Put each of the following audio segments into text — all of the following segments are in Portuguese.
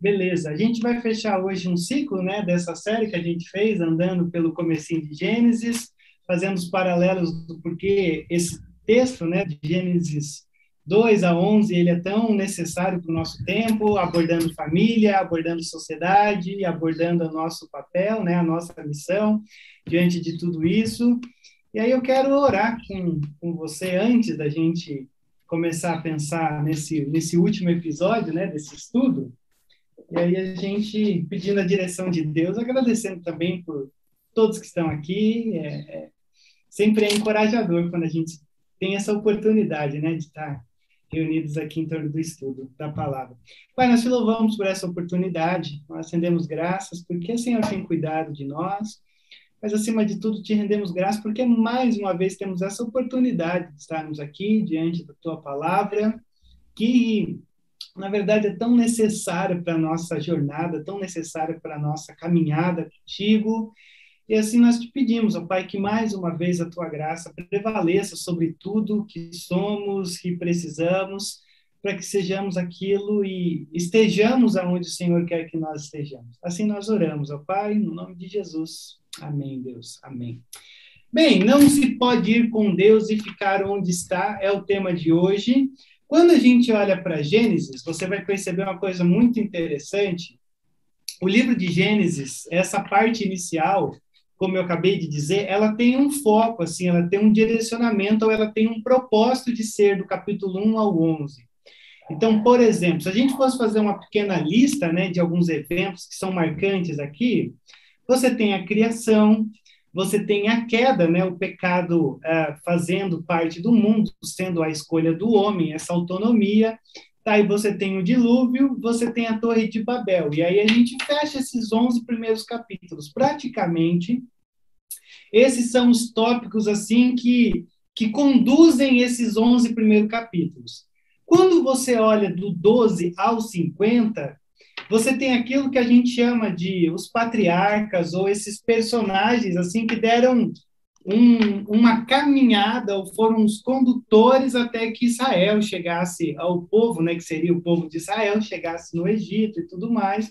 Beleza, a gente vai fechar hoje um ciclo, né, dessa série que a gente fez, andando pelo comecinho de Gênesis, fazendo os paralelos do porquê esse texto, né, de Gênesis 2 a 11, ele é tão necessário para o nosso tempo, abordando família, abordando sociedade, abordando o nosso papel, né, a nossa missão diante de tudo isso. E aí eu quero orar com, com você antes da gente começar a pensar nesse, nesse último episódio, né, desse estudo. E aí a gente pedindo a direção de Deus, agradecendo também por todos que estão aqui. É, é, sempre é encorajador quando a gente tem essa oportunidade, né, de estar reunidos aqui em torno do estudo da palavra. Pai, nós te louvamos por essa oportunidade, nós rendemos graças porque o Senhor tem cuidado de nós, mas acima de tudo te rendemos graças porque mais uma vez temos essa oportunidade de estarmos aqui diante da tua palavra, que na verdade, é tão necessária para a nossa jornada, tão necessária para a nossa caminhada contigo. E assim nós te pedimos, ó Pai, que mais uma vez a tua graça prevaleça sobre tudo que somos, que precisamos, para que sejamos aquilo e estejamos aonde o Senhor quer que nós estejamos. Assim nós oramos, ó Pai, no nome de Jesus. Amém, Deus. Amém. Bem, não se pode ir com Deus e ficar onde está, é o tema de hoje. Quando a gente olha para Gênesis, você vai perceber uma coisa muito interessante. O livro de Gênesis, essa parte inicial, como eu acabei de dizer, ela tem um foco, assim, ela tem um direcionamento, ou ela tem um propósito de ser do capítulo 1 ao 11. Então, por exemplo, se a gente fosse fazer uma pequena lista né, de alguns eventos que são marcantes aqui, você tem a criação, você tem a queda, né, o pecado uh, fazendo parte do mundo, sendo a escolha do homem, essa autonomia. Aí você tem o dilúvio, você tem a Torre de Babel. E aí a gente fecha esses 11 primeiros capítulos. Praticamente, esses são os tópicos assim que, que conduzem esses 11 primeiros capítulos. Quando você olha do 12 ao 50, você tem aquilo que a gente chama de os patriarcas ou esses personagens assim que deram um, uma caminhada ou foram os condutores até que Israel chegasse ao povo, né, que seria o povo de Israel, chegasse no Egito e tudo mais,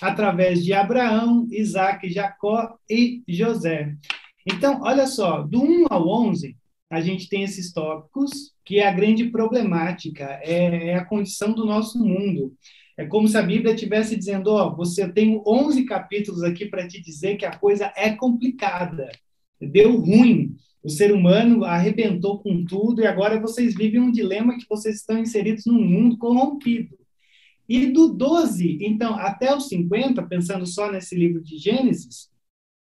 através de Abraão, Isaac, Jacó e José. Então, olha só, do 1 ao 11, a gente tem esses tópicos, que é a grande problemática, é, é a condição do nosso mundo. É como se a Bíblia estivesse dizendo: Ó, oh, você tem 11 capítulos aqui para te dizer que a coisa é complicada, deu ruim. O ser humano arrebentou com tudo e agora vocês vivem um dilema que vocês estão inseridos num mundo corrompido. E do 12, então, até os 50, pensando só nesse livro de Gênesis,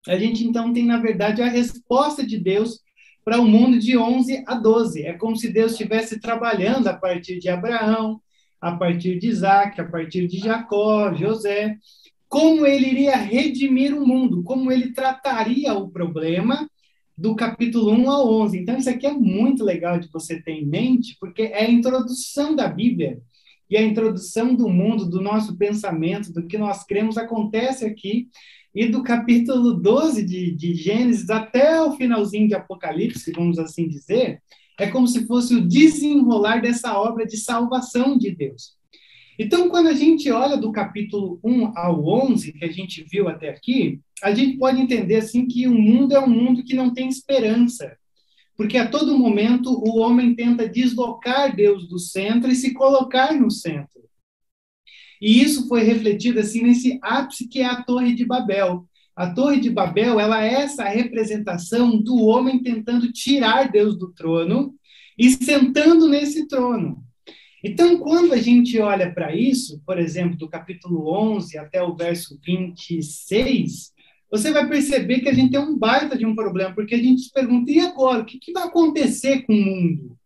a gente então tem, na verdade, a resposta de Deus para o mundo de 11 a 12. É como se Deus estivesse trabalhando a partir de Abraão, a partir de Isaac, a partir de Jacó, José, como ele iria redimir o mundo, como ele trataria o problema do capítulo 1 ao 11. Então, isso aqui é muito legal de você ter em mente, porque é a introdução da Bíblia e a introdução do mundo, do nosso pensamento, do que nós cremos, acontece aqui. E do capítulo 12 de, de Gênesis até o finalzinho de Apocalipse, vamos assim dizer, é como se fosse o desenrolar dessa obra de salvação de Deus. Então, quando a gente olha do capítulo 1 ao 11, que a gente viu até aqui, a gente pode entender assim que o mundo é um mundo que não tem esperança. Porque a todo momento o homem tenta deslocar Deus do centro e se colocar no centro. E isso foi refletido assim nesse ápice que é a Torre de Babel. A Torre de Babel, ela é essa representação do homem tentando tirar Deus do trono e sentando nesse trono. Então, quando a gente olha para isso, por exemplo, do capítulo 11 até o verso 26, você vai perceber que a gente tem um baita de um problema, porque a gente se pergunta, e agora? O que, que vai acontecer com o mundo?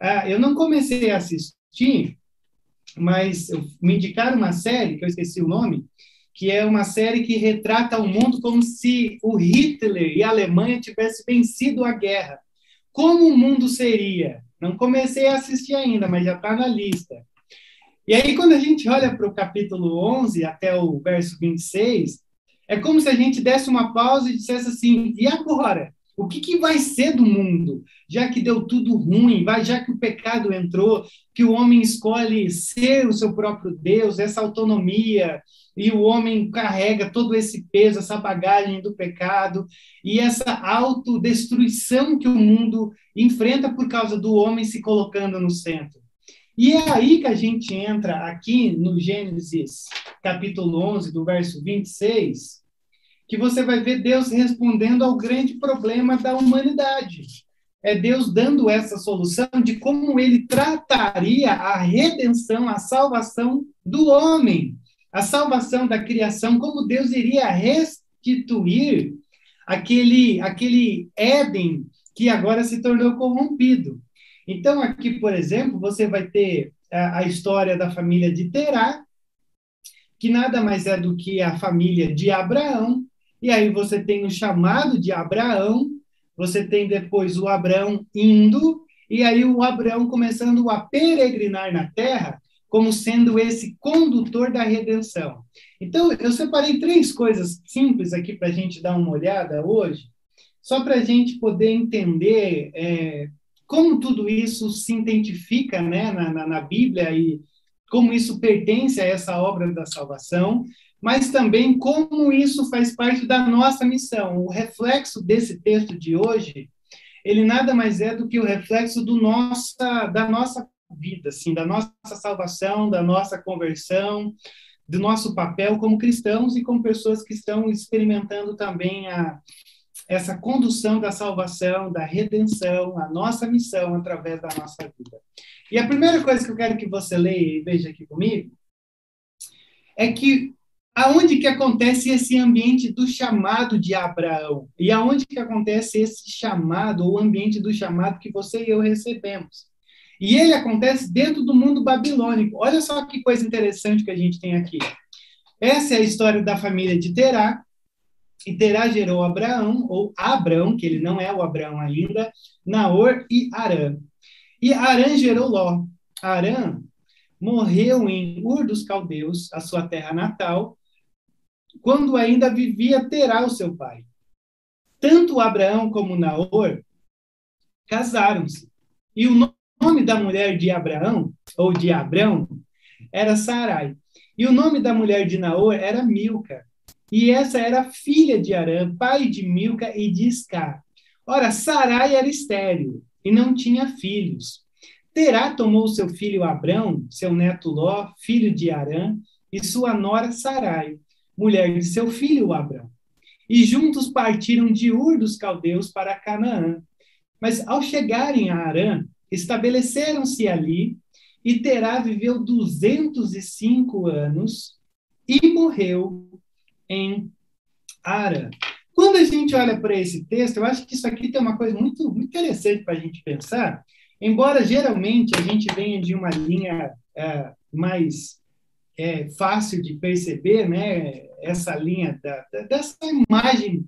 Ah, eu não comecei a assistir, mas me indicaram uma série, que eu esqueci o nome, que é uma série que retrata o mundo como se o Hitler e a Alemanha tivessem vencido a guerra. Como o mundo seria? Não comecei a assistir ainda, mas já está na lista. E aí, quando a gente olha para o capítulo 11 até o verso 26, é como se a gente desse uma pausa e dissesse assim: e agora? O que, que vai ser do mundo? Já que deu tudo ruim, vai, já que o pecado entrou, que o homem escolhe ser o seu próprio Deus, essa autonomia, e o homem carrega todo esse peso, essa bagagem do pecado e essa autodestruição que o mundo enfrenta por causa do homem se colocando no centro. E é aí que a gente entra aqui no Gênesis, capítulo 11, do verso 26, que você vai ver Deus respondendo ao grande problema da humanidade. É Deus dando essa solução de como ele trataria a redenção, a salvação do homem, a salvação da criação, como Deus iria restituir aquele, aquele Éden que agora se tornou corrompido. Então, aqui, por exemplo, você vai ter a, a história da família de Terá, que nada mais é do que a família de Abraão, e aí você tem o chamado de Abraão, você tem depois o Abraão indo, e aí o Abraão começando a peregrinar na terra, como sendo esse condutor da redenção. Então, eu separei três coisas simples aqui para a gente dar uma olhada hoje, só para a gente poder entender é, como tudo isso se identifica né, na, na, na Bíblia e como isso pertence a essa obra da salvação, mas também como isso faz parte da nossa missão. O reflexo desse texto de hoje, ele nada mais é do que o reflexo do nossa, da nossa vida, assim, da nossa salvação, da nossa conversão, do nosso papel como cristãos e como pessoas que estão experimentando também a, essa condução da salvação, da redenção, a nossa missão através da nossa vida. E a primeira coisa que eu quero que você leia e veja aqui comigo é que aonde que acontece esse ambiente do chamado de Abraão? E aonde que acontece esse chamado, ou ambiente do chamado que você e eu recebemos? E ele acontece dentro do mundo babilônico. Olha só que coisa interessante que a gente tem aqui. Essa é a história da família de Terá, e Terá gerou Abraão, ou Abrão, que ele não é o Abraão ainda, Naor e Arã. E Arã gerou Ló. Arã morreu em Ur dos Caldeus, a sua terra natal, quando ainda vivia Terá, o seu pai. Tanto Abraão como Naor casaram-se. E o nome da mulher de Abraão, ou de Abrão, era Sarai. E o nome da mulher de Naor era Milca. E essa era filha de Arã, pai de Milca e de Iscar. Ora, Sarai era estéril e não tinha filhos. Terá tomou seu filho Abrão, seu neto Ló, filho de Arã, e sua nora Sarai, mulher de seu filho Abrão. E juntos partiram de Ur dos caldeus para Canaã. Mas ao chegarem a Arã, estabeleceram-se ali, e Terá viveu 205 anos e morreu em Arã. Quando a gente olha para esse texto, eu acho que isso aqui tem uma coisa muito, muito interessante para a gente pensar. Embora geralmente a gente venha de uma linha é, mais é, fácil de perceber, né? Essa linha da, dessa imagem,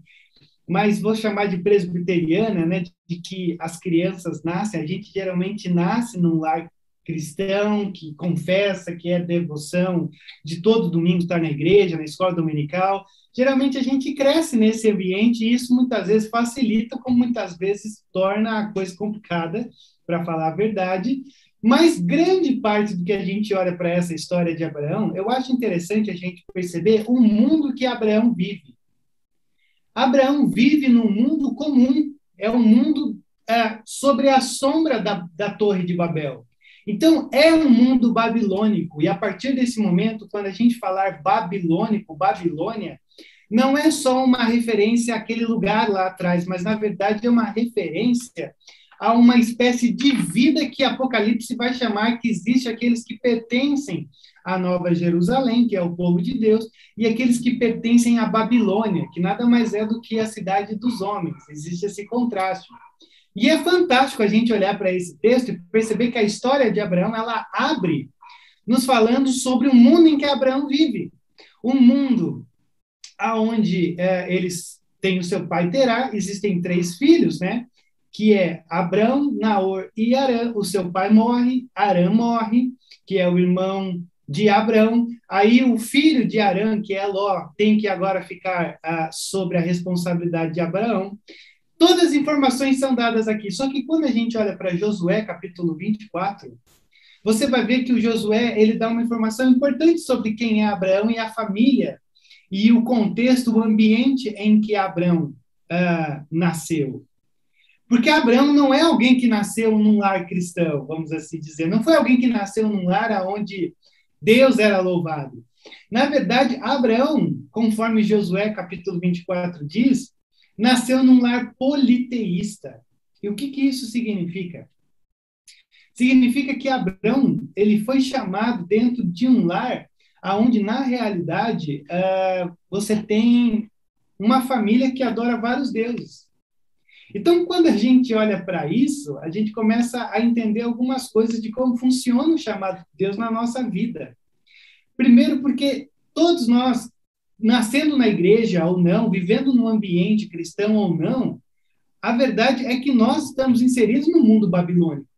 mas vou chamar de presbiteriana, né? De que as crianças nascem, a gente geralmente nasce num lar cristão que confessa que é devoção de todo domingo estar na igreja, na escola dominical. Geralmente a gente cresce nesse ambiente e isso muitas vezes facilita, como muitas vezes torna a coisa complicada, para falar a verdade. Mas grande parte do que a gente olha para essa história de Abraão, eu acho interessante a gente perceber o mundo que Abraão vive. Abraão vive num mundo comum, é um mundo é, sobre a sombra da, da Torre de Babel. Então, é um mundo babilônico, e a partir desse momento, quando a gente falar babilônico, Babilônia, não é só uma referência àquele lugar lá atrás, mas na verdade é uma referência a uma espécie de vida que Apocalipse vai chamar que existe aqueles que pertencem à Nova Jerusalém, que é o povo de Deus, e aqueles que pertencem à Babilônia, que nada mais é do que a cidade dos homens. Existe esse contraste. E é fantástico a gente olhar para esse texto e perceber que a história de Abraão ela abre nos falando sobre o mundo em que Abraão vive, um mundo aonde é, eles têm o seu pai Terá, existem três filhos, né? Que é Abrão, Naor e Arã. O seu pai morre, Arã morre, que é o irmão de Abrão. Aí o filho de Arã, que é Ló, tem que agora ficar ah, sobre a responsabilidade de Abraão. Todas as informações são dadas aqui. Só que quando a gente olha para Josué, capítulo 24, você vai ver que o Josué ele dá uma informação importante sobre quem é Abraão e a família e o contexto, o ambiente em que Abraão uh, nasceu. Porque Abraão não é alguém que nasceu num lar cristão, vamos assim dizer. Não foi alguém que nasceu num lar onde Deus era louvado. Na verdade, Abraão, conforme Josué capítulo 24 diz, nasceu num lar politeísta. E o que, que isso significa? Significa que Abraão ele foi chamado dentro de um lar aonde na realidade uh, você tem uma família que adora vários deuses. Então, quando a gente olha para isso, a gente começa a entender algumas coisas de como funciona o chamado de Deus na nossa vida. Primeiro, porque todos nós, nascendo na igreja ou não, vivendo num ambiente cristão ou não, a verdade é que nós estamos inseridos no mundo babilônico,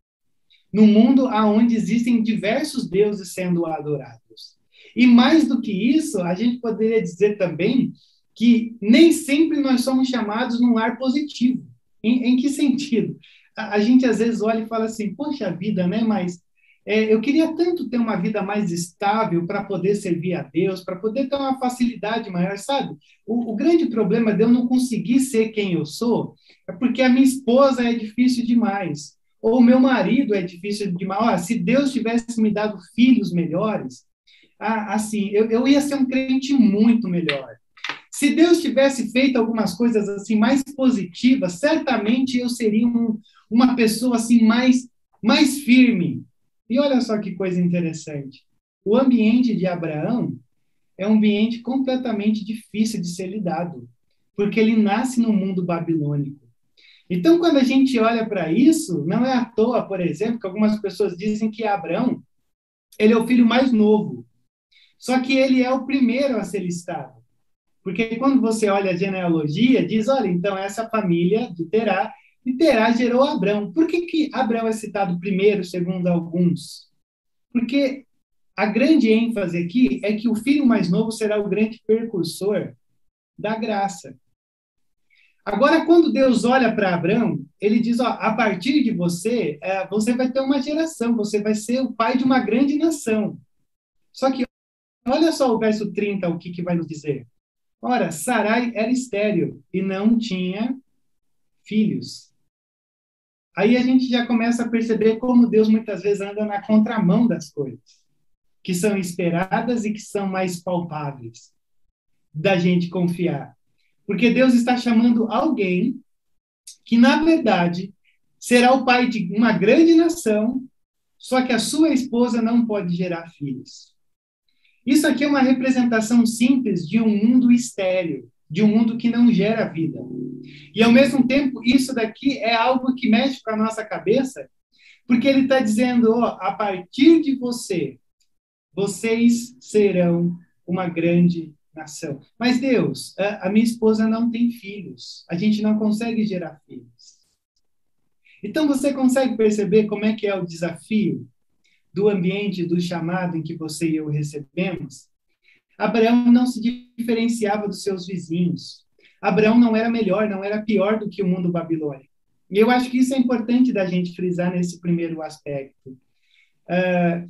no mundo onde existem diversos deuses sendo adorados. E mais do que isso, a gente poderia dizer também que nem sempre nós somos chamados num lar positivo. Em, em que sentido? A, a, gente às vezes olha e fala assim, poxa vida, né? Mas é, eu queria tanto ter uma vida mais estável para poder servir a Deus, para poder ter uma facilidade maior, sabe? O, o, grande problema de eu não conseguir ser quem eu sou é porque a minha esposa é difícil demais, ou o meu marido é difícil demais. Olha, se Deus tivesse me dado filhos melhores, ah, assim, eu, eu ia ser um crente muito melhor. Se Deus tivesse feito algumas coisas assim mais positivas, certamente eu seria um, uma pessoa assim mais mais firme. E olha só que coisa interessante. O ambiente de Abraão é um ambiente completamente difícil de ser lidado, porque ele nasce no mundo babilônico. Então, quando a gente olha para isso, não é à toa, por exemplo, que algumas pessoas dizem que Abraão ele é o filho mais novo. Só que ele é o primeiro a ser listado. Porque quando você olha a genealogia, diz, olha, então essa família de Terá, e Terá gerou Abrão. Por que, que Abrão é citado primeiro, segundo alguns? Porque a grande ênfase aqui é que o filho mais novo será o grande precursor da graça. Agora, quando Deus olha para Abraão, ele diz: ó, a partir de você, é, você vai ter uma geração, você vai ser o pai de uma grande nação. Só que, olha só o verso 30, o que, que vai nos dizer. Ora, Sarai era estéril e não tinha filhos. Aí a gente já começa a perceber como Deus muitas vezes anda na contramão das coisas, que são esperadas e que são mais palpáveis da gente confiar. Porque Deus está chamando alguém que, na verdade, será o pai de uma grande nação, só que a sua esposa não pode gerar filhos. Isso aqui é uma representação simples de um mundo estéril, de um mundo que não gera vida. E, ao mesmo tempo, isso daqui é algo que mexe com a nossa cabeça, porque ele está dizendo: ó, a partir de você, vocês serão uma grande nação. Mas, Deus, a minha esposa não tem filhos, a gente não consegue gerar filhos. Então, você consegue perceber como é que é o desafio do ambiente do chamado em que você e eu recebemos, Abraão não se diferenciava dos seus vizinhos. Abraão não era melhor, não era pior do que o mundo babilônico. E eu acho que isso é importante da gente frisar nesse primeiro aspecto. Uh,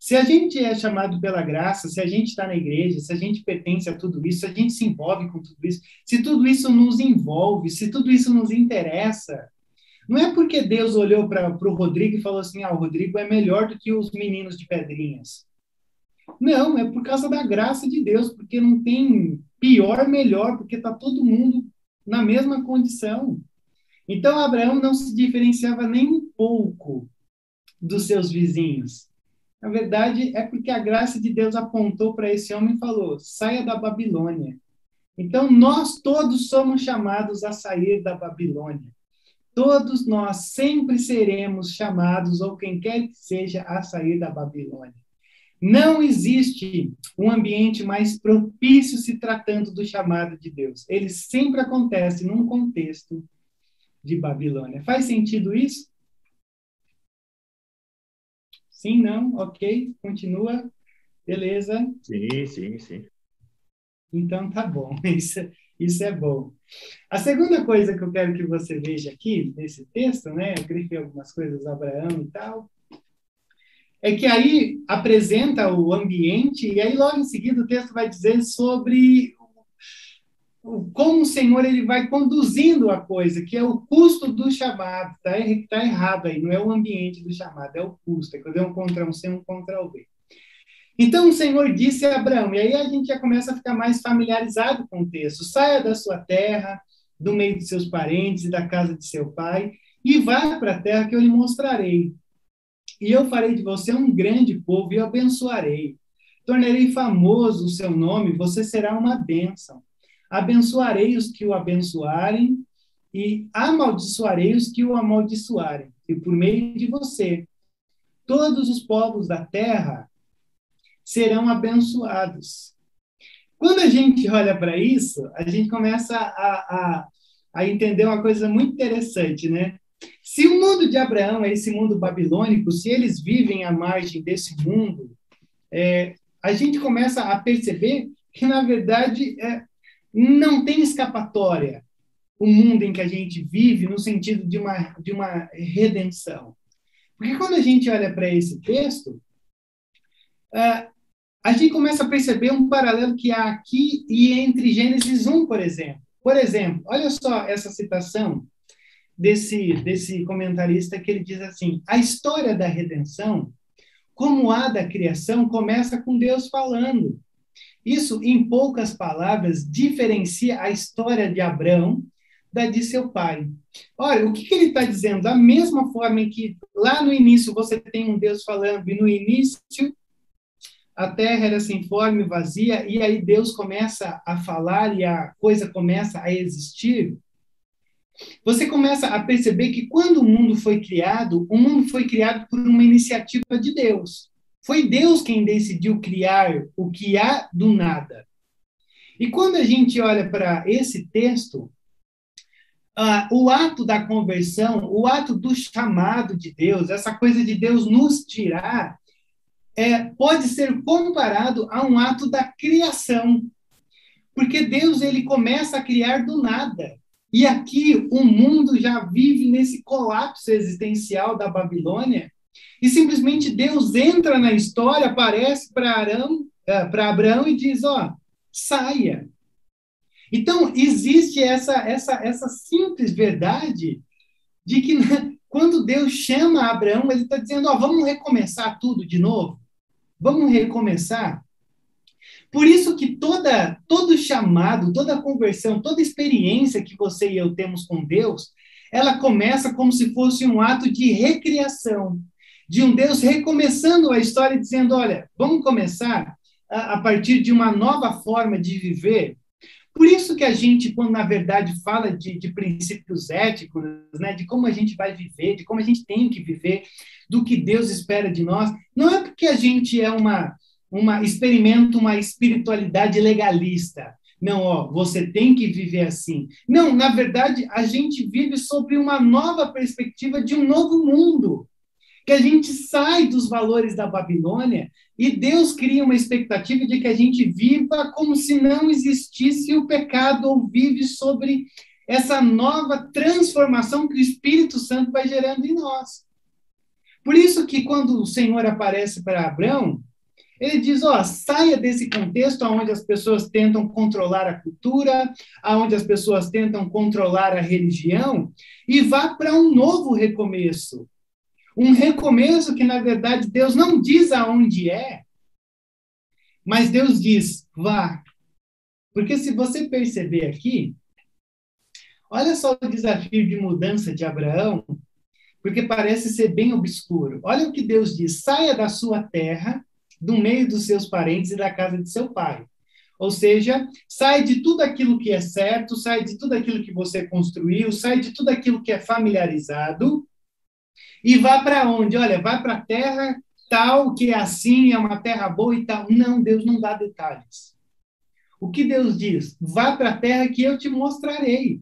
se a gente é chamado pela graça, se a gente está na igreja, se a gente pertence a tudo isso, se a gente se envolve com tudo isso, se tudo isso nos envolve, se tudo isso nos interessa, não é porque Deus olhou para o Rodrigo e falou assim: ah, o Rodrigo é melhor do que os meninos de pedrinhas. Não, é por causa da graça de Deus, porque não tem pior, melhor, porque está todo mundo na mesma condição. Então, Abraão não se diferenciava nem um pouco dos seus vizinhos. Na verdade, é porque a graça de Deus apontou para esse homem e falou: saia da Babilônia. Então, nós todos somos chamados a sair da Babilônia todos nós sempre seremos chamados, ou quem quer que seja, a sair da Babilônia. Não existe um ambiente mais propício se tratando do chamado de Deus. Ele sempre acontece num contexto de Babilônia. Faz sentido isso? Sim, não? Ok, continua. Beleza? Sim, sim, sim. Então tá bom. Isso, Isso é bom. A segunda coisa que eu quero que você veja aqui, nesse texto, né? Eu grifei algumas coisas, Abraão e tal. É que aí apresenta o ambiente, e aí logo em seguida o texto vai dizer sobre como o Senhor ele vai conduzindo a coisa, que é o custo do chamado. Está tá errado aí, não é o ambiente do chamado, é o custo. É quando é um contra um C, um contra o B. Então o Senhor disse a Abraão, e aí a gente já começa a ficar mais familiarizado com o texto: saia da sua terra, do meio de seus parentes e da casa de seu pai, e vá para a terra que eu lhe mostrarei. E eu farei de você um grande povo e abençoarei. Tornarei famoso o seu nome, você será uma bênção. Abençoarei os que o abençoarem e amaldiçoarei os que o amaldiçoarem. E por meio de você, todos os povos da terra serão abençoados. Quando a gente olha para isso, a gente começa a, a, a entender uma coisa muito interessante, né? Se o mundo de Abraão é esse mundo babilônico, se eles vivem à margem desse mundo, é, a gente começa a perceber que, na verdade, é, não tem escapatória o mundo em que a gente vive no sentido de uma, de uma redenção. Porque quando a gente olha para esse texto, uh, a gente começa a perceber um paralelo que há aqui e entre Gênesis 1, por exemplo. Por exemplo, olha só essa citação desse, desse comentarista que ele diz assim: a história da redenção, como a da criação, começa com Deus falando. Isso, em poucas palavras, diferencia a história de Abraão da de seu pai. Olha, o que, que ele está dizendo? Da mesma forma em que lá no início você tem um Deus falando, e no início a terra era sem forma e vazia, e aí Deus começa a falar e a coisa começa a existir, você começa a perceber que quando o mundo foi criado, o mundo foi criado por uma iniciativa de Deus. Foi Deus quem decidiu criar o que há do nada. E quando a gente olha para esse texto, uh, o ato da conversão, o ato do chamado de Deus, essa coisa de Deus nos tirar, é, pode ser comparado a um ato da criação. Porque Deus ele começa a criar do nada. E aqui o mundo já vive nesse colapso existencial da Babilônia, e simplesmente Deus entra na história, aparece para é, para Abraão e diz: ó, saia. Então existe essa essa essa simples verdade de que quando Deus chama Abraão, ele está dizendo: ó, vamos recomeçar tudo de novo. Vamos recomeçar? Por isso que toda todo chamado, toda conversão, toda experiência que você e eu temos com Deus, ela começa como se fosse um ato de recriação, de um Deus recomeçando a história dizendo, olha, vamos começar a, a partir de uma nova forma de viver. Por isso que a gente, quando na verdade fala de, de princípios éticos, né, de como a gente vai viver, de como a gente tem que viver, do que Deus espera de nós, não é porque a gente é uma, uma experimenta uma espiritualidade legalista. Não, ó, você tem que viver assim. Não, na verdade, a gente vive sobre uma nova perspectiva de um novo mundo. Que a gente sai dos valores da Babilônia e Deus cria uma expectativa de que a gente viva como se não existisse o pecado ou vive sobre essa nova transformação que o Espírito Santo vai gerando em nós. Por isso que quando o Senhor aparece para Abraão, ele diz, ó, saia desse contexto onde as pessoas tentam controlar a cultura, onde as pessoas tentam controlar a religião, e vá para um novo recomeço. Um recomeço que, na verdade, Deus não diz aonde é, mas Deus diz, vá. Porque se você perceber aqui, olha só o desafio de mudança de Abraão, porque parece ser bem obscuro. Olha o que Deus diz: saia da sua terra, do meio dos seus parentes e da casa de seu pai. Ou seja, sai de tudo aquilo que é certo, sai de tudo aquilo que você construiu, sai de tudo aquilo que é familiarizado e vá para onde? Olha, vai para a terra tal que é assim, é uma terra boa e tal. Não, Deus não dá detalhes. O que Deus diz? Vá para a terra que eu te mostrarei.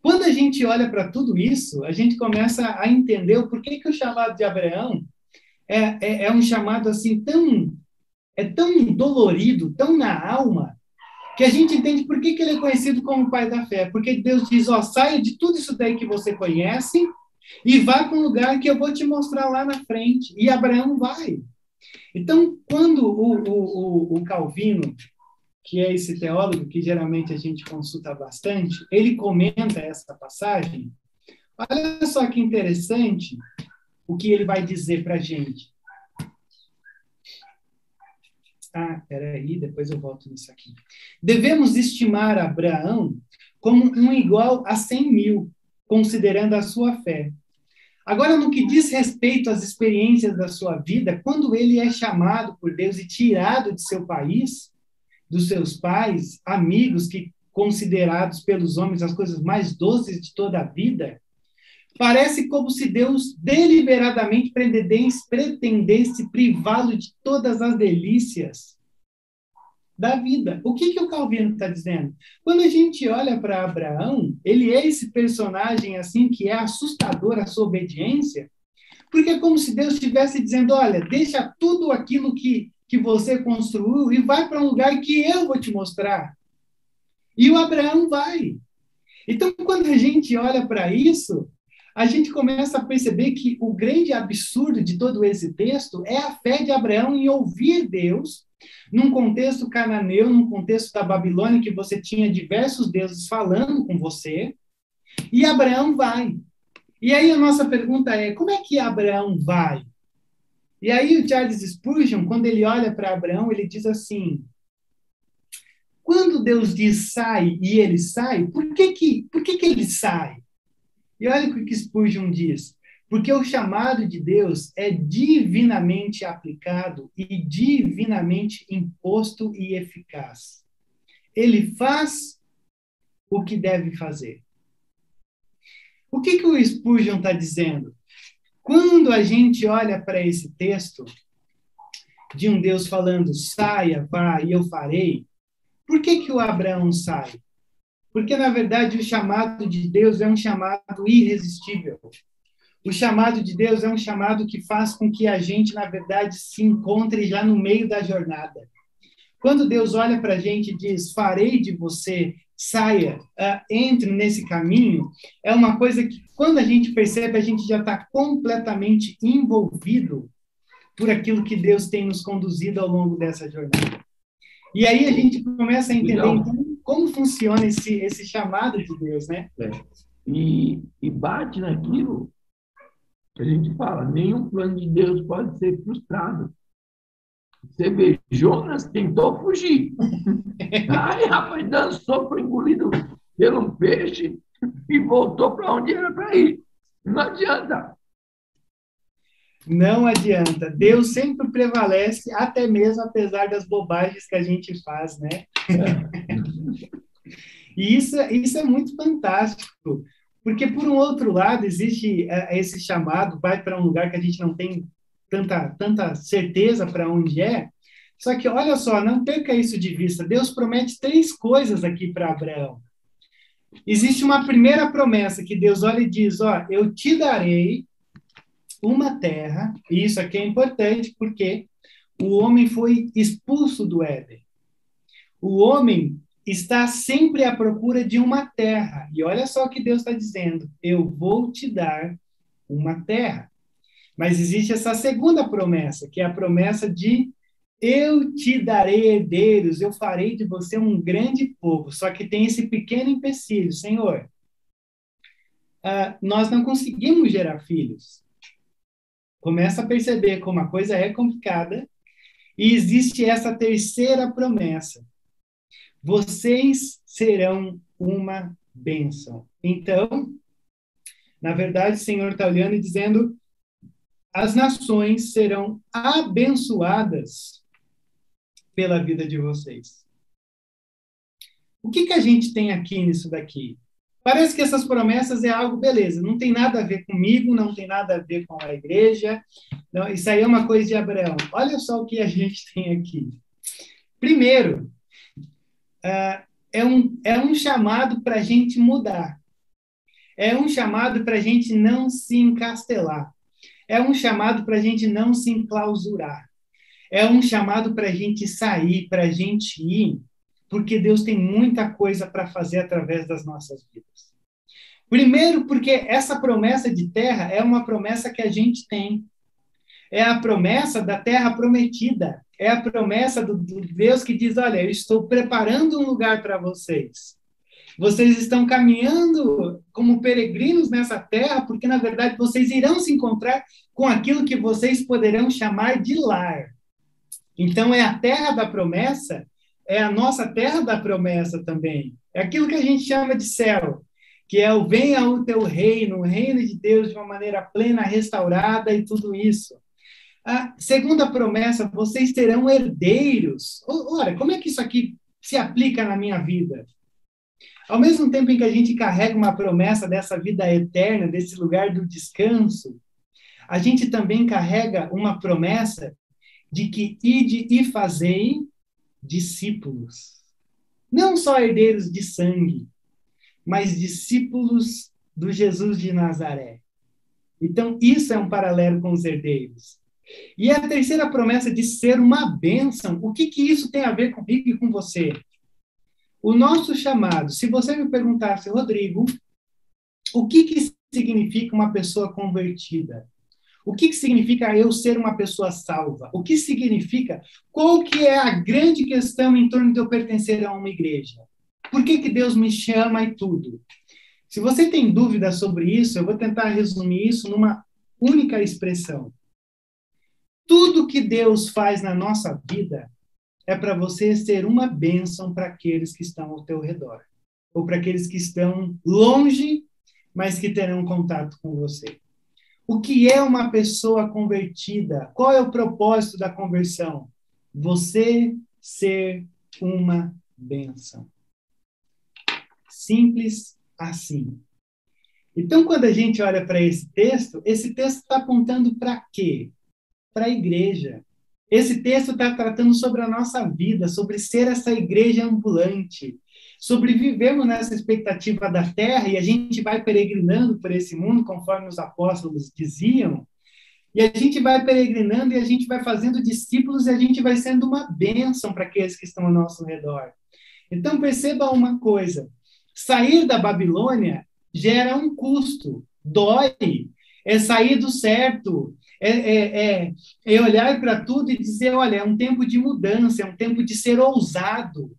Quando a gente olha para tudo isso, a gente começa a entender o porquê que o chamado de Abraão é, é, é um chamado assim tão é tão dolorido, tão na alma, que a gente entende por que, que ele é conhecido como pai da fé. Porque Deus diz, ó, saia de tudo isso daí que você conhece e vá para um lugar que eu vou te mostrar lá na frente. E Abraão vai. Então, quando o, o, o, o Calvino, que é esse teólogo que geralmente a gente consulta bastante, ele comenta essa passagem, olha só que interessante o que ele vai dizer para a gente. Ah, peraí, depois eu volto nisso aqui. Devemos estimar Abraão como um igual a 100 mil, considerando a sua fé. Agora, no que diz respeito às experiências da sua vida, quando ele é chamado por Deus e tirado de seu país, dos seus pais, amigos que considerados pelos homens as coisas mais doces de toda a vida, Parece como se Deus deliberadamente pretendesse privá-lo de todas as delícias da vida. O que, que o Calvino está dizendo? Quando a gente olha para Abraão, ele é esse personagem assim que é assustador a sua obediência, porque é como se Deus estivesse dizendo: olha, deixa tudo aquilo que, que você construiu e vai para um lugar que eu vou te mostrar. E o Abraão vai. Então, quando a gente olha para isso, a gente começa a perceber que o grande absurdo de todo esse texto é a fé de Abraão em ouvir Deus num contexto cananeu, num contexto da Babilônia, que você tinha diversos deuses falando com você, e Abraão vai. E aí a nossa pergunta é: como é que Abraão vai? E aí o Charles Spurgeon, quando ele olha para Abraão, ele diz assim: quando Deus diz sai e ele sai, por que que, por que, que ele sai? E olha o que Spurgeon diz. Porque o chamado de Deus é divinamente aplicado e divinamente imposto e eficaz. Ele faz o que deve fazer. O que, que o Spurgeon está dizendo? Quando a gente olha para esse texto de um Deus falando saia, vá e eu farei, por que, que o Abraão sai? Porque, na verdade, o chamado de Deus é um chamado irresistível. O chamado de Deus é um chamado que faz com que a gente, na verdade, se encontre já no meio da jornada. Quando Deus olha para a gente e diz: Farei de você, saia, uh, entre nesse caminho, é uma coisa que, quando a gente percebe, a gente já está completamente envolvido por aquilo que Deus tem nos conduzido ao longo dessa jornada. E aí a gente começa a entender, então, como funciona esse, esse chamado de Deus, né? É. E, e bate naquilo a gente fala, nenhum plano de Deus pode ser frustrado. Você vê, Jonas tentou fugir. Aí, rapaz, dançou, foi engolido pelo um peixe e voltou para onde era para ir. Não adianta. Não adianta. Deus sempre prevalece, até mesmo apesar das bobagens que a gente faz, né? e isso, isso é muito fantástico, porque, por um outro lado, existe é, esse chamado, vai para um lugar que a gente não tem tanta, tanta certeza para onde é. Só que, olha só, não perca isso de vista. Deus promete três coisas aqui para Abraão. Existe uma primeira promessa que Deus olha e diz: Ó, eu te darei uma terra, e isso aqui é importante porque o homem foi expulso do Éden. O homem está sempre à procura de uma terra. E olha só o que Deus está dizendo: eu vou te dar uma terra. Mas existe essa segunda promessa, que é a promessa de eu te darei herdeiros, eu farei de você um grande povo. Só que tem esse pequeno empecilho, Senhor. Uh, nós não conseguimos gerar filhos. Começa a perceber como a coisa é complicada. E existe essa terceira promessa, vocês serão uma bênção. Então, na verdade, o Senhor está olhando e dizendo: as nações serão abençoadas pela vida de vocês. O que, que a gente tem aqui nisso daqui? Parece que essas promessas é algo, beleza, não tem nada a ver comigo, não tem nada a ver com a igreja, não, isso aí é uma coisa de Abraão. Olha só o que a gente tem aqui. Primeiro, é, um, é um chamado para a gente mudar. É um chamado para a gente não se encastelar. É um chamado para a gente não se enclausurar. É um chamado para a gente sair, para a gente ir porque Deus tem muita coisa para fazer através das nossas vidas. Primeiro, porque essa promessa de terra é uma promessa que a gente tem. É a promessa da terra prometida. É a promessa do, do Deus que diz: Olha, eu estou preparando um lugar para vocês. Vocês estão caminhando como peregrinos nessa terra, porque na verdade vocês irão se encontrar com aquilo que vocês poderão chamar de lar. Então é a terra da promessa, é a nossa terra da promessa também. É aquilo que a gente chama de céu, que é o venha o teu reino, o reino de Deus de uma maneira plena, restaurada e tudo isso. A segunda promessa, vocês serão herdeiros. Olha, como é que isso aqui se aplica na minha vida? Ao mesmo tempo em que a gente carrega uma promessa dessa vida eterna, desse lugar do descanso, a gente também carrega uma promessa de que ide e fazei discípulos. Não só herdeiros de sangue, mas discípulos do Jesus de Nazaré. Então, isso é um paralelo com os herdeiros. E a terceira promessa de ser uma bênção, o que, que isso tem a ver comigo e com você? O nosso chamado, se você me perguntasse, Rodrigo, o que, que significa uma pessoa convertida? O que, que significa eu ser uma pessoa salva? O que significa? Qual que é a grande questão em torno de eu pertencer a uma igreja? Por que, que Deus me chama e tudo? Se você tem dúvida sobre isso, eu vou tentar resumir isso numa única expressão. Tudo que Deus faz na nossa vida é para você ser uma bênção para aqueles que estão ao teu redor, ou para aqueles que estão longe, mas que terão contato com você. O que é uma pessoa convertida? Qual é o propósito da conversão? Você ser uma bênção. Simples assim. Então, quando a gente olha para esse texto, esse texto está apontando para quê? Para a igreja. Esse texto está tratando sobre a nossa vida, sobre ser essa igreja ambulante, sobre nessa expectativa da terra e a gente vai peregrinando por esse mundo, conforme os apóstolos diziam, e a gente vai peregrinando e a gente vai fazendo discípulos e a gente vai sendo uma bênção para aqueles que estão ao nosso redor. Então, perceba uma coisa: sair da Babilônia gera um custo, dói, é sair do certo, é, é, é, é olhar para tudo e dizer: olha, é um tempo de mudança, é um tempo de ser ousado.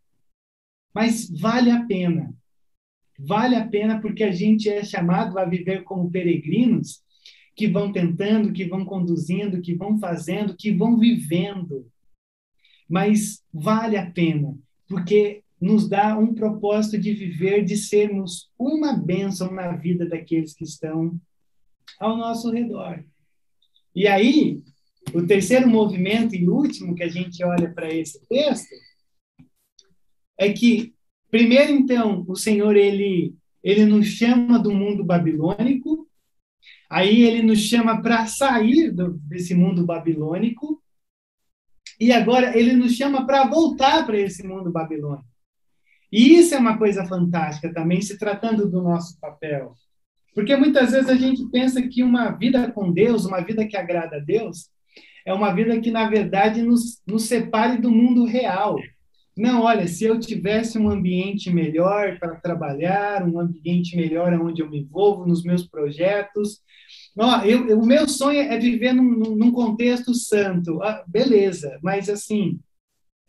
Mas vale a pena. Vale a pena porque a gente é chamado a viver como peregrinos que vão tentando, que vão conduzindo, que vão fazendo, que vão vivendo. Mas vale a pena, porque nos dá um propósito de viver, de sermos uma bênção na vida daqueles que estão ao nosso redor. E aí, o terceiro movimento e último que a gente olha para esse texto é que primeiro então o Senhor ele ele nos chama do mundo babilônico, aí ele nos chama para sair do, desse mundo babilônico e agora ele nos chama para voltar para esse mundo babilônico. E isso é uma coisa fantástica também, se tratando do nosso papel. Porque muitas vezes a gente pensa que uma vida com Deus, uma vida que agrada a Deus, é uma vida que, na verdade, nos, nos separe do mundo real. Não, olha, se eu tivesse um ambiente melhor para trabalhar, um ambiente melhor onde eu me envolvo nos meus projetos. Ó, eu, eu, o meu sonho é viver num, num contexto santo. Ah, beleza, mas assim,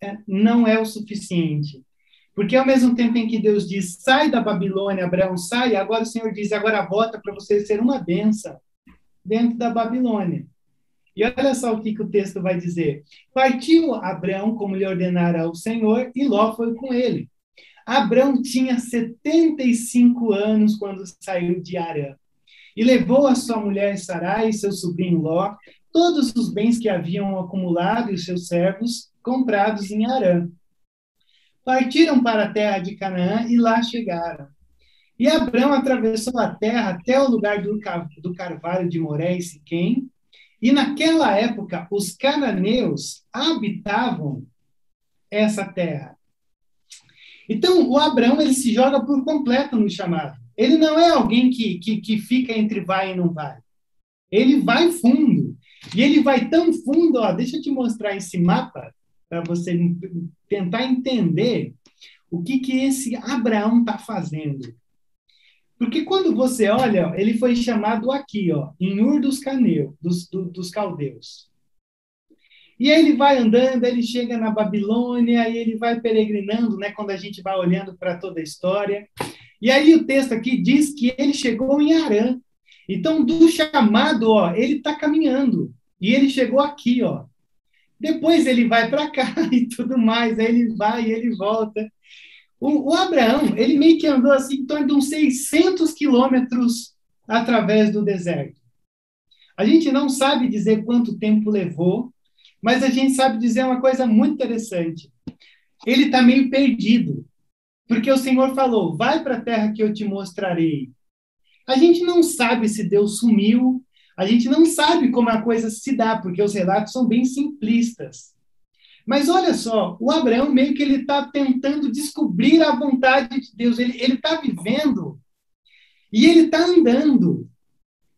é, não é o suficiente. Porque ao mesmo tempo em que Deus diz, sai da Babilônia, Abraão, sai, agora o Senhor diz, agora volta para você ser uma benção dentro da Babilônia. E olha só o que, que o texto vai dizer. Partiu Abraão como lhe ordenara o Senhor, e Ló foi com ele. Abraão tinha 75 anos quando saiu de Arã. E levou a sua mulher Sarai seu sobrinho Ló, todos os bens que haviam acumulado e seus servos comprados em Arã partiram para a terra de Canaã e lá chegaram. E Abraão atravessou a terra até o lugar do, carvalho de Moré e Siquém, e naquela época os cananeus habitavam essa terra. Então, o Abraão ele se joga por completo no chamado. Ele não é alguém que, que, que fica entre vai e não vai. Ele vai fundo. E ele vai tão fundo, ó, deixa eu te mostrar esse mapa para você tentar entender o que, que esse Abraão está fazendo. Porque quando você olha, ele foi chamado aqui, ó, em Ur dos, Caneu, dos, do, dos caldeus. E aí ele vai andando, ele chega na Babilônia, e ele vai peregrinando, né, quando a gente vai olhando para toda a história. E aí o texto aqui diz que ele chegou em Arã. Então, do chamado, ó, ele está caminhando. E ele chegou aqui, ó. Depois ele vai para cá e tudo mais, aí ele vai e ele volta. O, o, Abraão, ele meio que andou assim em torno de uns 600 quilômetros através do deserto. A gente não sabe dizer quanto tempo levou, mas a gente sabe dizer uma coisa muito interessante. Ele está meio perdido, porque o Senhor falou: vai para a terra que eu te mostrarei. A gente não sabe se Deus sumiu, a gente não sabe como a coisa se dá, porque os relatos são bem simplistas. Mas olha só, o Abraão meio que ele está tentando descobrir a vontade de Deus. Ele está vivendo e ele está andando.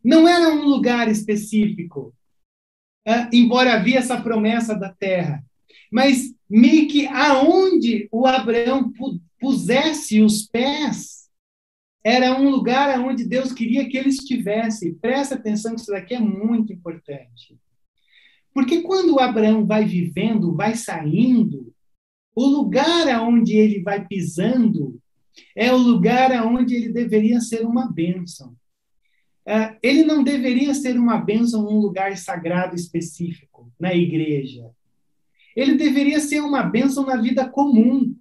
Não era um lugar específico, é, embora havia essa promessa da terra. Mas meio que aonde o Abraão pusesse os pés, era um lugar onde Deus queria que ele estivesse. Presta atenção que isso daqui é muito importante. Porque quando Abraão vai vivendo, vai saindo, o lugar aonde ele vai pisando é o lugar aonde ele deveria ser uma bênção. É, ele não deveria ser uma bênção num lugar sagrado específico, na igreja. Ele deveria ser uma bênção na vida comum.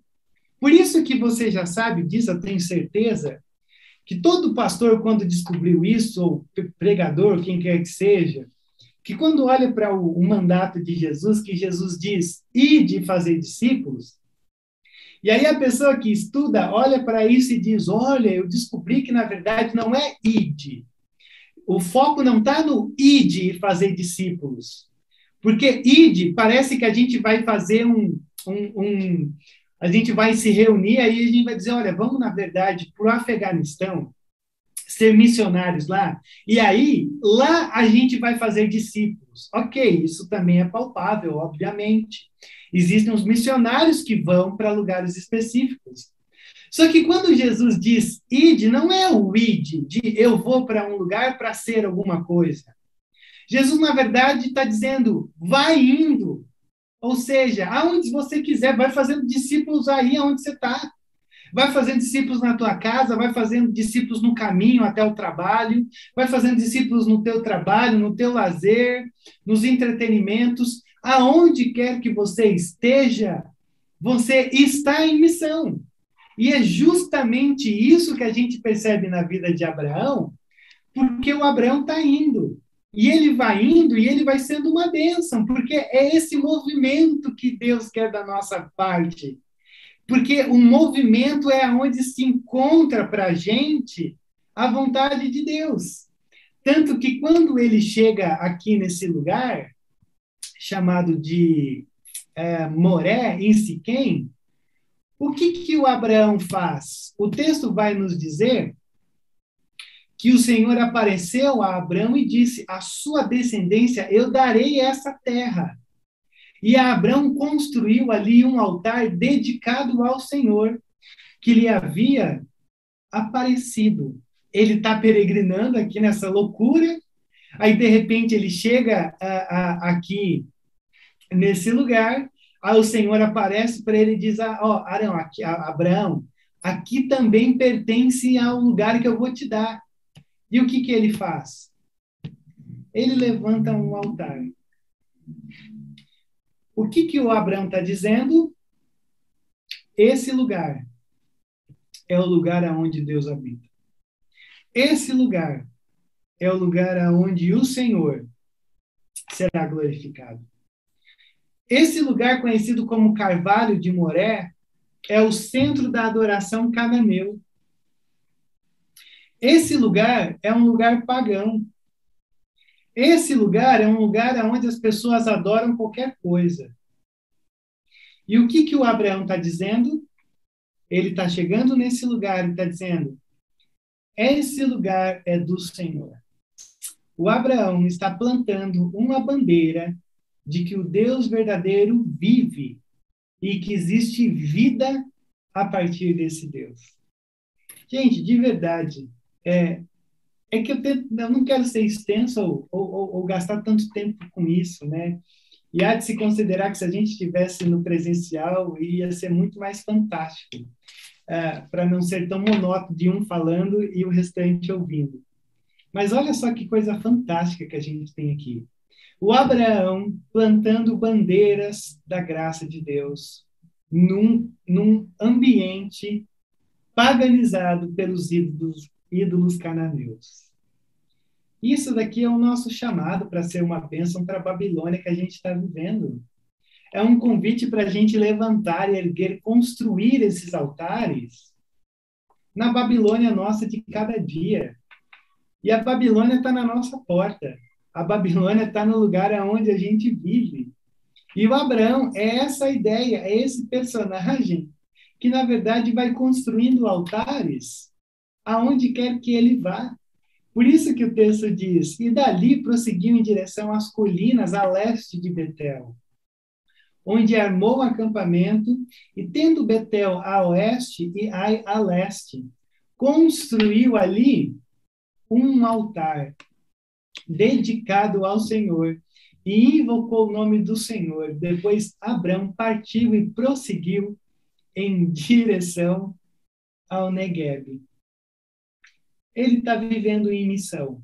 Por isso que você já sabe disso, eu tenho certeza, que todo pastor, quando descobriu isso, ou pregador, quem quer que seja, que quando olha para o, o, mandato de Jesus, que Jesus diz, ide fazer discípulos, e aí a pessoa que estuda olha para isso e diz, olha, eu descobri que na verdade não é ide. O foco não está no ide e fazer discípulos. Porque ide parece que a gente vai fazer um, um, um a gente vai se reunir aí a gente vai dizer, olha, vamos na verdade para o Afeganistão ser missionários lá. E aí, lá a gente vai fazer discípulos. Ok, isso também é palpável, obviamente. Existem os missionários que vão para lugares específicos. Só que quando Jesus diz id, não é o id, de eu vou para um lugar para ser alguma coisa. Jesus, na verdade, está dizendo, vai indo. Ou seja, aonde você quiser, vai fazendo discípulos aí aonde você está. Vai fazendo discípulos na tua casa, vai fazendo discípulos no caminho até o trabalho, vai fazendo discípulos no teu trabalho, no teu lazer, nos entretenimentos, aonde quer que você esteja, você está em missão. E é justamente isso que a gente percebe na vida de Abraão, porque o Abraão está indo. E ele vai indo e ele vai sendo uma bênção, porque é esse movimento que Deus quer da nossa parte. Porque o movimento é onde se encontra para a gente a vontade de Deus. Tanto que quando ele chega aqui nesse lugar, chamado de é, Moré, em Siquém, o que, que o Abraão faz? O texto vai nos dizer que o Senhor apareceu a Abraão e disse: A sua descendência eu darei essa terra. E Abraão construiu ali um altar dedicado ao Senhor, que lhe havia aparecido. Ele está peregrinando aqui nessa loucura, aí de repente ele chega a, a, aqui nesse lugar, aí o Senhor aparece para ele e diz: ah, ó, Arão, aqui, Abraão, aqui também pertence ao lugar que eu vou te dar. E o que, que ele faz? Ele levanta um altar. O que, que o Abraão está dizendo? Esse lugar é o lugar aonde Deus habita. Esse lugar é o lugar aonde o Senhor será glorificado. Esse lugar conhecido como Carvalho de Moré é o centro da adoração cananeu. Esse lugar é um lugar pagão. Esse lugar é um lugar onde as pessoas adoram qualquer coisa. E o que, que o Abraão está dizendo? Ele está chegando nesse lugar e está dizendo: esse lugar é do Senhor. O Abraão está plantando uma bandeira de que o Deus verdadeiro vive e que existe vida a partir desse Deus. Gente, de verdade, é, é que eu, tento, eu não quero ser extenso ou, ou, ou, gastar tanto tempo com isso, né? E há de se considerar que se a gente estivesse no presencial, ia ser muito mais fantástico, é, para não ser tão monótono de um falando e o restante ouvindo. Mas olha só que coisa fantástica que a gente tem aqui. O Abraão plantando bandeiras da graça de Deus num, num ambiente paganizado pelos ídolos, ídolos cananeus. Isso daqui é o nosso chamado para ser uma bênção para a Babilônia que a gente está vivendo. É um convite para a gente levantar, erguer, construir esses altares na Babilônia nossa de cada dia. E a Babilônia está na nossa porta. A Babilônia está no lugar aonde a gente vive. E o Abraão é essa ideia, é esse personagem que, na verdade, vai construindo altares aonde quer que ele vá. Por isso que o texto diz: E dali prosseguiu em direção às colinas a leste de Betel, onde armou acampamento, e tendo Betel a oeste e Ai a leste, construiu ali um altar dedicado ao Senhor, e invocou o nome do Senhor. Depois Abraão partiu e prosseguiu em direção ao Negueb. Ele está vivendo em missão.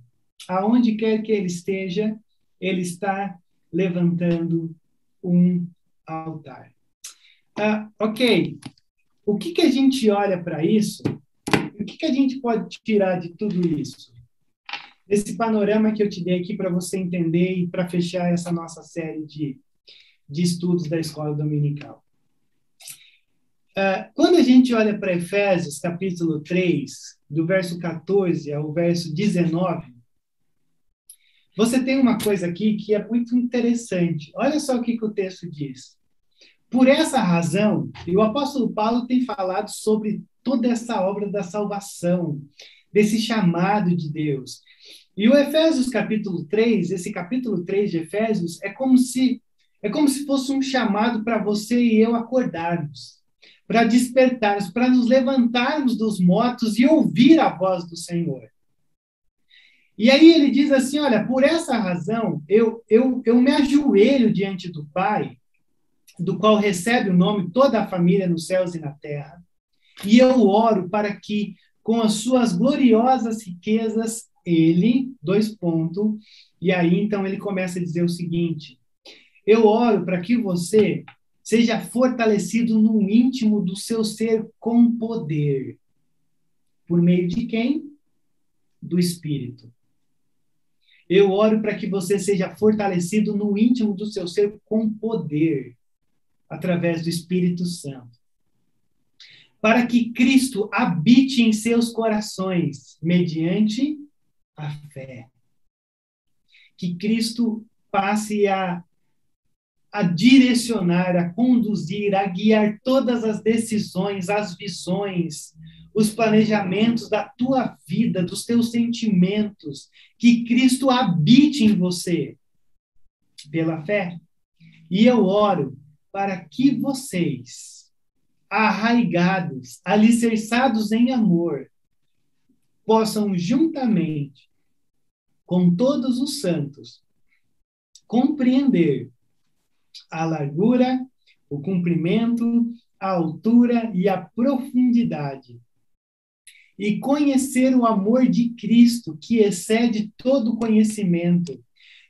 Aonde quer que ele esteja, ele está levantando um altar. Ah, ok. O que, que a gente olha para isso? O que, que a gente pode tirar de tudo isso? esse panorama que eu te dei aqui para você entender e para fechar essa nossa série de, de estudos da escola dominical. Uh, quando a gente olha para Efésios, capítulo 3, do verso 14 ao verso 19, você tem uma coisa aqui que é muito interessante. Olha só o que, que o texto diz. Por essa razão, e o apóstolo Paulo tem falado sobre toda essa obra da salvação, desse chamado de Deus. E o Efésios capítulo 3, esse capítulo 3 de Efésios, é como se é como se fosse um chamado para você e eu acordarmos, para despertarmos, para nos levantarmos dos mortos e ouvir a voz do Senhor. E aí ele diz assim: olha, por essa razão eu, eu, eu me ajoelho diante do Pai, do qual recebe o nome toda a família nos céus e na terra, e eu oro para que, com as suas gloriosas riquezas, ele, dois pontos, e aí então ele começa a dizer o seguinte: Eu oro para que você seja fortalecido no íntimo do seu ser com poder. Por meio de quem? Do Espírito. Eu oro para que você seja fortalecido no íntimo do seu ser com poder, através do Espírito Santo. Para que Cristo habite em seus corações, mediante a fé. Que Cristo passe a, a direcionar, a conduzir, a guiar todas as decisões, as visões, os planejamentos da tua vida, dos teus sentimentos, que Cristo habite em você pela fé. E eu oro para que vocês, arraigados, alicerçados em amor, possam juntamente com todos os santos compreender a largura, o comprimento, a altura e a profundidade. E conhecer o amor de Cristo, que excede todo conhecimento,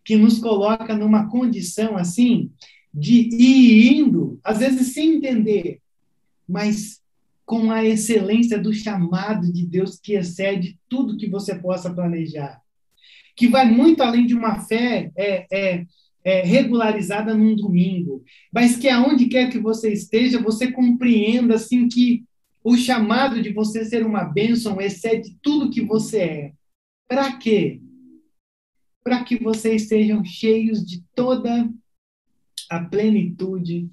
que nos coloca numa condição assim de ir indo, às vezes sem entender, mas com a excelência do chamado de Deus que excede tudo que você possa planejar. Que vai muito além de uma fé é, é, é, regularizada num domingo, mas que aonde quer que você esteja, você compreenda assim que o chamado de você ser uma bênção excede tudo que você é. Para quê? Para que vocês sejam cheios de toda a plenitude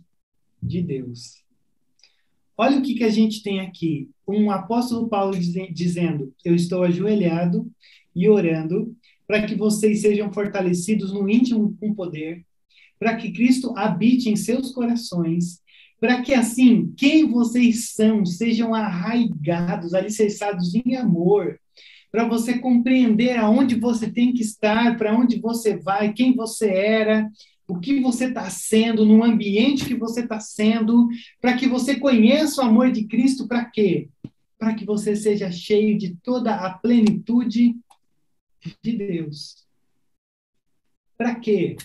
de Deus. Olha o que, que a gente tem aqui. Um apóstolo Paulo dizendo: Eu estou ajoelhado e orando para que vocês sejam fortalecidos no íntimo com poder, para que Cristo habite em seus corações para que assim, quem vocês são, sejam arraigados, alicerçados em amor, para você compreender aonde você tem que estar, para onde você vai, quem você era, o que você está sendo, no ambiente que você está sendo, para que você conheça o amor de Cristo, para quê? Para que você seja cheio de toda a plenitude de Deus. Para quê?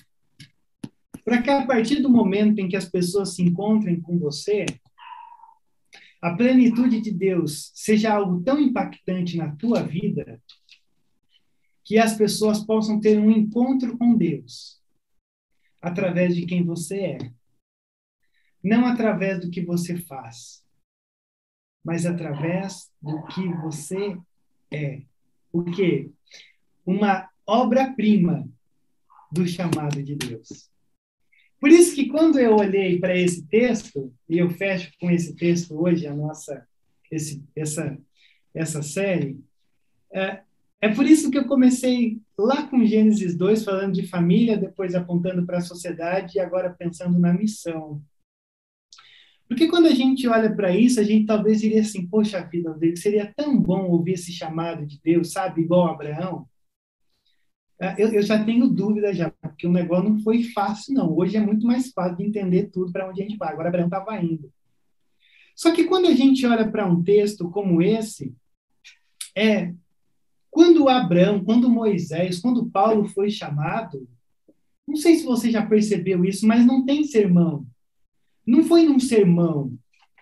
Para que a partir do momento em que as pessoas se encontrem com você, a plenitude de Deus seja algo tão impactante na tua vida que as pessoas possam ter um encontro com Deus através de quem você é. Não através do que você faz, mas através do que você é. Porque uma obra-prima do chamado de Deus. Por isso que quando eu olhei para esse texto, e eu fecho com esse texto hoje, a nossa, esse, essa, essa série, é, é por isso que eu comecei lá com Gênesis 2, falando de família, depois apontando para a sociedade e agora pensando na missão. Porque quando a gente olha para isso, a gente talvez iria assim, poxa vida, seria tão bom ouvir esse chamado de Deus, sabe, igual Abraão. É, eu, eu, já tenho dúvida já, porque o negócio não foi fácil, não. Hoje é muito mais fácil de entender tudo para onde a gente vai. Agora Abraão estava indo. Só que quando a gente olha para um texto como esse, é quando Abraão, quando Moisés, quando Paulo foi chamado, não sei se você já percebeu isso, mas não tem sermão. Não foi num sermão.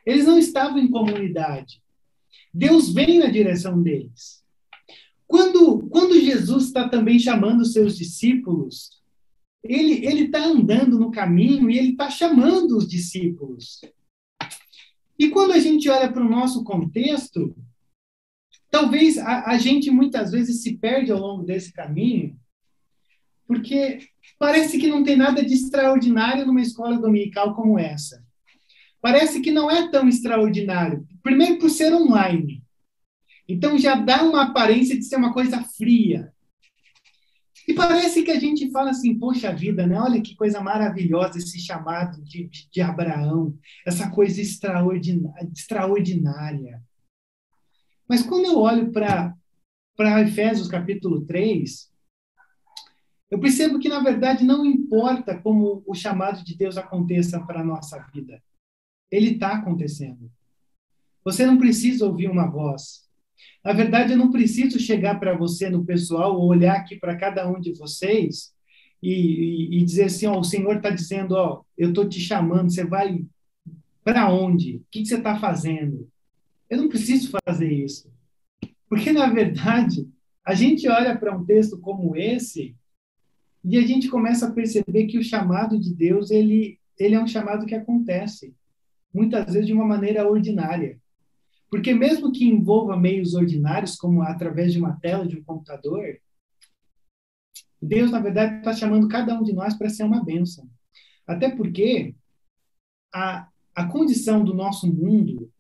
Eles não estavam em comunidade. Deus veio na direção deles. Quando, quando Jesus está também chamando os seus discípulos, ele está andando no caminho e ele está chamando os discípulos. E quando a gente olha para o nosso contexto, talvez a, a gente muitas vezes se perde ao longo desse caminho, porque parece que não tem nada de extraordinário numa escola dominical como essa. Parece que não é tão extraordinário. Primeiro, por ser online. Então já dá uma aparência de ser uma coisa fria. E parece que a gente fala assim, poxa vida, né? Olha que coisa maravilhosa esse chamado de, de Abraão, essa coisa extraordinária, extraordinária. Mas quando eu olho para Efésios capítulo 3, eu percebo que, na verdade, não importa como o chamado de Deus aconteça para a nossa vida. Ele está acontecendo. Você não precisa ouvir uma voz. Na verdade, eu não preciso chegar para você no pessoal ou olhar aqui para cada um de vocês e, e, e dizer assim: ó, o Senhor está dizendo, ó, eu estou te chamando, você vai para onde? O que, que você está fazendo? Eu não preciso fazer isso. Porque, na verdade, a gente olha para um texto como esse e a gente começa a perceber que o chamado de Deus, ele, ele é um chamado que acontece, muitas vezes de uma maneira ordinária. Porque mesmo que envolva meios ordinários, como através de uma tela de um computador, Deus, na verdade, está chamando cada um de nós para ser uma bênção. Até porque a, a condição do nosso mundo,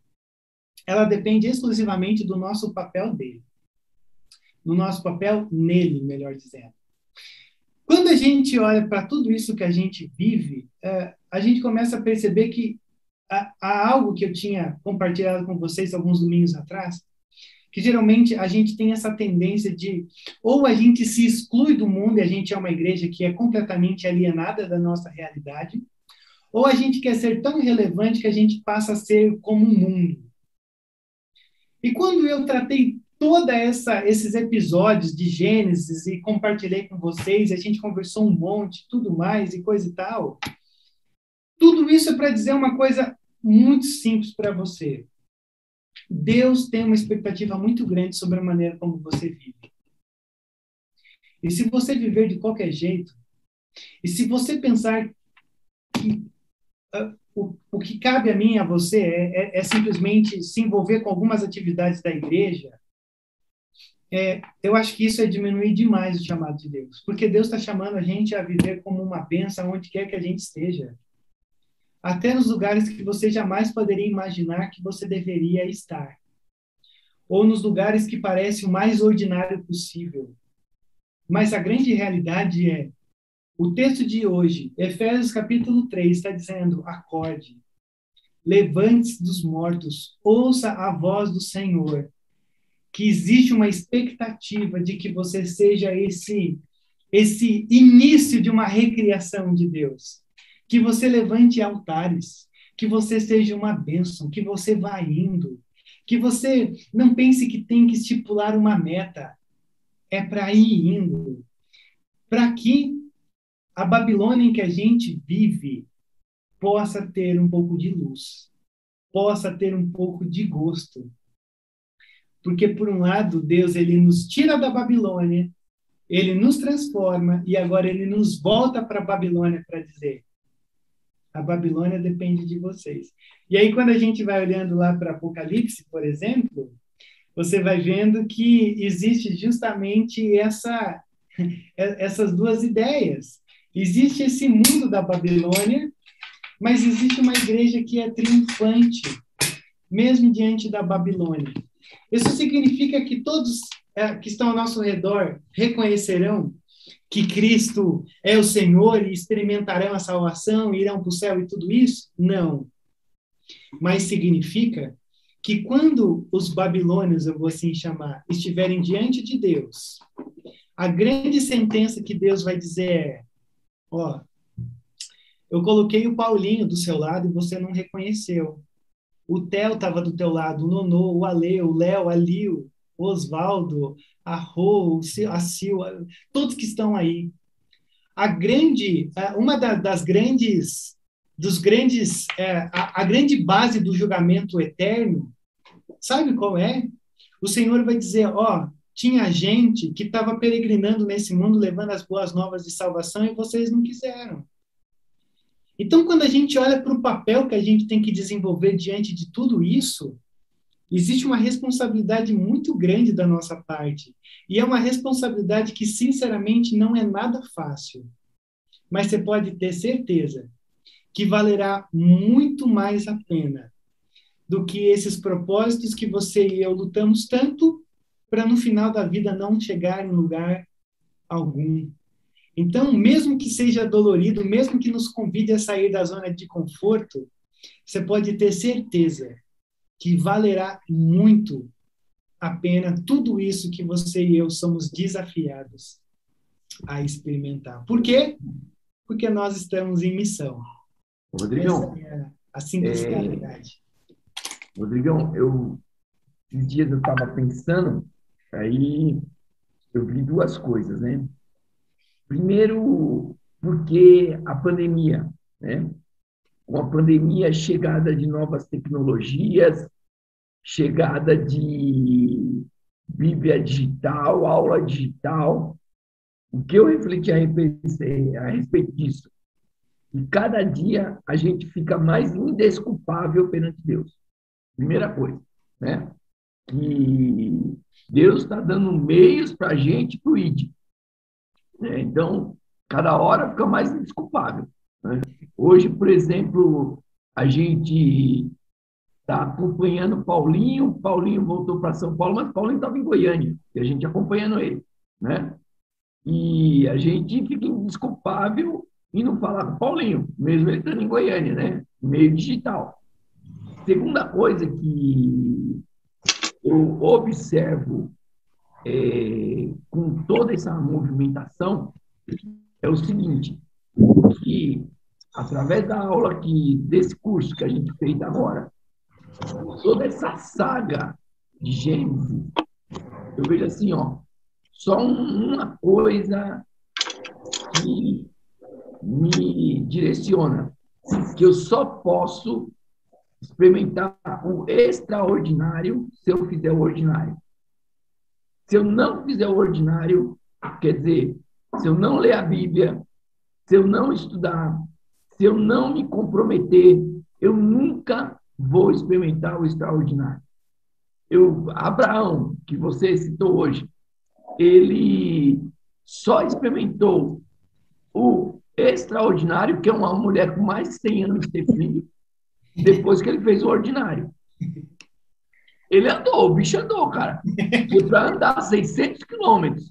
ela depende exclusivamente do nosso papel dele. Do nosso papel nele, melhor dizendo. Quando a gente olha para tudo isso que a gente vive, é, a gente começa a perceber que há, algo que eu tinha compartilhado com vocês alguns domingos atrás, que geralmente a gente tem essa tendência de ou a gente se exclui do mundo e a gente é uma igreja que é completamente alienada da nossa realidade, ou a gente quer ser tão relevante que a gente passa a ser como o mundo. E quando eu tratei toda essa esses episódios de Gênesis e compartilhei com vocês, a gente conversou um monte, tudo mais e coisa e tal. Tudo isso é para dizer uma coisa muito simples para você. Deus tem uma expectativa muito grande sobre a maneira como você vive. E se você viver de qualquer jeito, e se você pensar que uh, o, o que cabe a mim a você é, é, é, simplesmente se envolver com algumas atividades da igreja, é, eu acho que isso é diminuir demais o chamado de Deus. Porque Deus está chamando a gente a viver como uma bênção onde quer que a gente esteja até nos lugares que você jamais poderia imaginar que você deveria estar, ou nos lugares que parecem o mais ordinário possível. Mas a grande realidade é, o texto de hoje, Efésios capítulo 3, está dizendo: acorde, levante-se dos mortos, ouça a voz do Senhor. Que existe uma expectativa de que você seja esse esse início de uma recriação de Deus. Que você levante altares, que você seja uma bênção, que você vá indo, que você não pense que tem que estipular uma meta. É para ir indo. Para que a Babilônia em que a gente vive possa ter um pouco de luz, possa ter um pouco de gosto. Porque, por um lado, Deus ele nos tira da Babilônia, ele nos transforma e agora ele nos volta para a Babilônia para dizer: a Babilônia depende de vocês. E aí, quando a gente vai olhando lá para Apocalipse, por exemplo, você vai vendo que existe justamente essa, essas duas ideias. Existe esse mundo da Babilônia, mas existe uma igreja que é triunfante, mesmo diante da Babilônia. Isso significa que todos é, que estão ao nosso redor reconhecerão que Cristo é o Senhor e experimentarão a salvação, irão para o céu e tudo isso? Não. Mas significa que quando os babilônios, eu vou assim chamar, estiverem diante de Deus, a grande sentença que Deus vai dizer é: ó, eu coloquei o Paulinho do seu lado e você não reconheceu. O Theo estava do teu lado, o Nonô, o Ale, o Léo, a Lio, o Oswaldo, a Rô, a Sil, todos que estão aí. A grande, uma das grandes, dos grandes, é, a grande base do julgamento eterno, sabe qual é? O Senhor vai dizer, ó, tinha gente que estava peregrinando nesse mundo levando as boas novas de salvação e vocês não quiseram. Então, quando a gente olha para o papel que a gente tem que desenvolver diante de tudo isso, existe uma responsabilidade muito grande da nossa parte. E é uma responsabilidade que, sinceramente, não é nada fácil. Mas você pode ter certeza que valerá muito mais a pena do que esses propósitos que você e eu lutamos tanto para no final da vida não chegar em lugar algum. Então, mesmo que seja dolorido, mesmo que nos convide a sair da zona de conforto, você pode ter certeza que valerá muito a pena tudo isso que você e eu somos desafiados a experimentar. Por quê? Porque nós estamos em missão. Rodrigão, Essa é a simplicidade. É... Rodrigão, eu esses dias eu estava pensando, aí eu vi duas coisas, né? Primeiro, porque a pandemia, né? Com a pandemia, chegada de novas tecnologias, chegada de Bíblia digital, aula digital. O que eu refleti a a respeito disso? E cada dia a gente fica mais indesculpável perante Deus. Primeira coisa, né? Que Deus está dando meios para a gente ID. Né? Então, cada hora fica mais indesculpável. Né? Hoje, por exemplo, a gente está acompanhando Paulinho, Paulinho voltou para São Paulo, mas Paulinho estava em Goiânia, e a gente acompanhando ele, né? E a gente fica indesculpável e não falar com Paulinho, mesmo ele estando em Goiânia, né? Meio digital. Segunda coisa que eu observo é, com toda essa movimentação é o seguinte, que através da aula que desse curso que a gente fez agora, toda essa saga de Gênesis, eu vejo assim, ó, só uma coisa que me direciona, que eu só posso experimentar o extraordinário se eu fizer o ordinário. Se eu não fizer o ordinário, quer dizer, se eu não ler a Bíblia, se eu não estudar, se eu não me comprometer, eu nunca vou experimentar o extraordinário. Eu, Abraão, que você citou hoje, ele só experimentou o extraordinário, que é uma mulher com mais de 100 anos de ter filho, depois que ele fez o ordinário. Ele andou, o bicho andou, cara. Foi para andar 600 quilômetros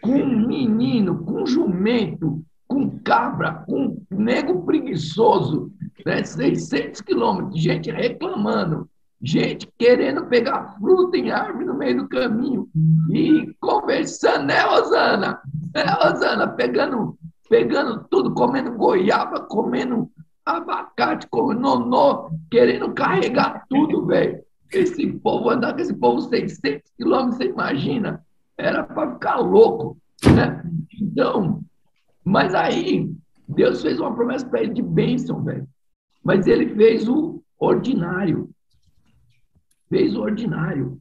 com um menino, com um jumento, com cabra, com um nego preguiçoso, né? 600 quilômetros, gente reclamando, gente querendo pegar fruta em árvore no meio do caminho e conversando, né, Rosana? É, Rosana, pegando, pegando tudo, comendo goiaba, comendo abacate, comendo nonô, querendo carregar tudo, velho. Esse povo, andar com esse povo 600 quilômetros, você imagina? Era para ficar louco, né? Então, mas aí, Deus fez uma promessa para ele de bênção, velho. Mas ele fez o ordinário. Fez o ordinário.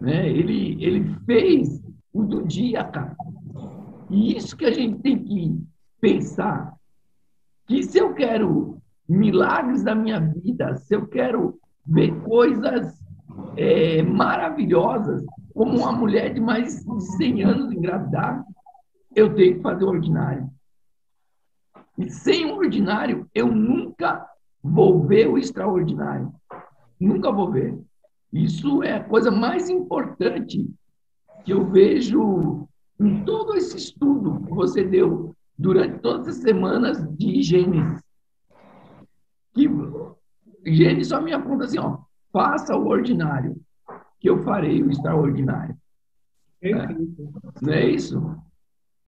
Né? Ele, ele fez o do dia, cara. E isso que a gente tem que pensar. Que se eu quero milagres da minha vida, se eu quero ver coisas é, maravilhosas, como uma mulher de mais de 100 anos engravidar, eu tenho que fazer o ordinário. E sem o ordinário, eu nunca vou ver o extraordinário. Nunca vou ver. Isso é a coisa mais importante que eu vejo em todo esse estudo que você deu durante todas as semanas de Gênesis. Que Gênesis só me aponta assim, ó, faça o ordinário, que eu farei o extraordinário. É. Não é isso?